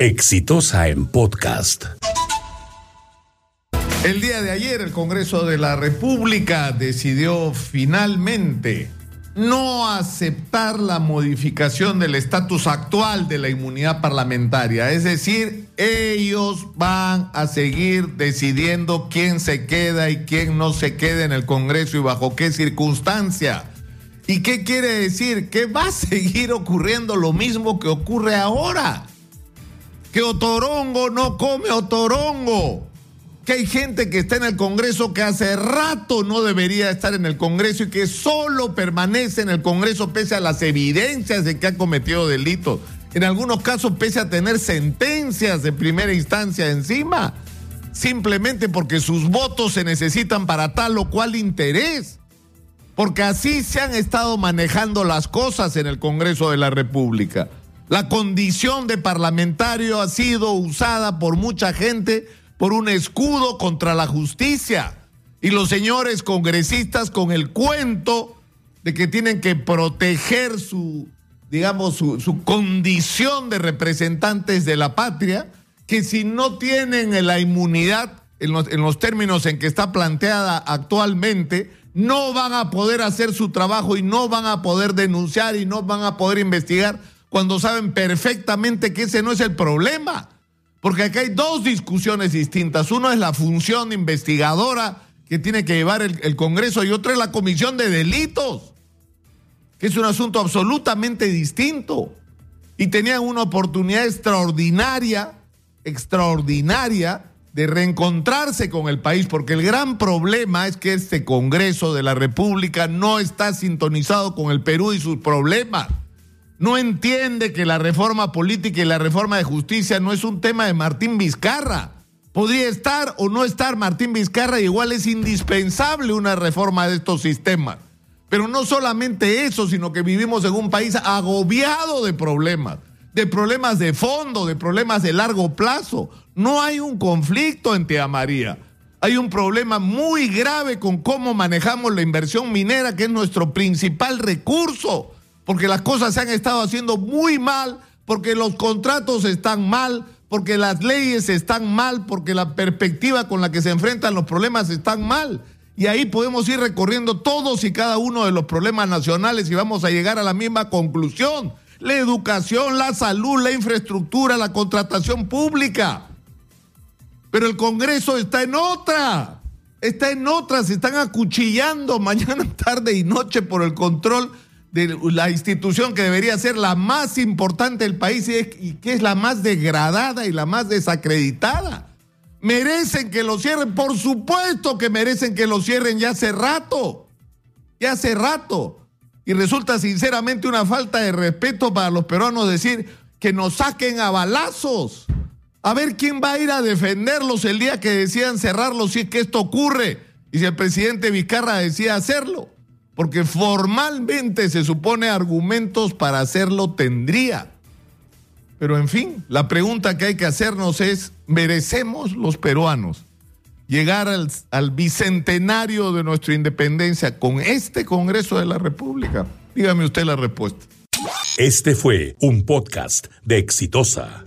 Exitosa en podcast. El día de ayer el Congreso de la República decidió finalmente no aceptar la modificación del estatus actual de la inmunidad parlamentaria. Es decir, ellos van a seguir decidiendo quién se queda y quién no se queda en el Congreso y bajo qué circunstancia. ¿Y qué quiere decir? Que va a seguir ocurriendo lo mismo que ocurre ahora. Que Otorongo no come Otorongo que hay gente que está en el Congreso que hace rato no debería estar en el Congreso y que solo permanece en el Congreso pese a las evidencias de que ha cometido delitos. En algunos casos pese a tener sentencias de primera instancia encima, simplemente porque sus votos se necesitan para tal o cual interés. Porque así se han estado manejando las cosas en el Congreso de la República. La condición de parlamentario ha sido usada por mucha gente por un escudo contra la justicia. Y los señores congresistas con el cuento de que tienen que proteger su, digamos, su, condición de representantes de la patria, que si no tienen la inmunidad en los, términos en que está planteada actualmente, no van a poder hacer su trabajo y no van a poder denunciar y no van a poder investigar cuando saben perfectamente que ese no es el problema. Porque acá hay dos discusiones distintas. Uno es la función investigadora que tiene que llevar el, Congreso y otra es la comisión de delitos, que es un asunto absolutamente distinto. Y tenían una oportunidad extraordinaria, extraordinaria, de reencontrarse con el país, porque el gran problema es que este Congreso de la República no está sintonizado con el Perú y sus problemas no entiende que la reforma política y la reforma de justicia no es un tema de Martín Vizcarra. Podría estar o no estar Martín Vizcarra, igual es indispensable una reforma de estos sistemas. Pero no solamente eso, sino que vivimos en un país agobiado de problemas, de problemas de fondo, de problemas de largo plazo. No hay un conflicto en Tía María. Hay un problema muy grave con cómo manejamos la inversión minera, que es nuestro principal recurso porque las cosas se han estado haciendo muy mal, porque los contratos están mal, porque las leyes están mal, porque la perspectiva con la que se enfrentan los problemas están mal. Y ahí podemos ir recorriendo todos y cada uno de los problemas nacionales y vamos a llegar a la misma conclusión. La educación, la salud, la infraestructura, la contratación pública. Pero el Congreso está en otra. Está en otra. Se están acuchillando mañana, tarde y noche por el control de la institución que debería ser la más importante del país y, que es la más degradada y la más desacreditada. Merecen que lo cierren, por supuesto que merecen que lo cierren ya hace rato, ya hace rato. Y resulta sinceramente una falta de respeto para los peruanos decir que nos saquen a balazos. A ver quién va a ir a defenderlos el día que decían cerrarlos si es que esto ocurre y si el presidente Vizcarra decía hacerlo porque formalmente se supone argumentos para hacerlo tendría. Pero en fin, la pregunta que hay que hacernos es, ¿merecemos los peruanos llegar al, al, bicentenario de nuestra independencia con este Congreso de la República? Dígame usted la respuesta. Este fue un podcast de Exitosa.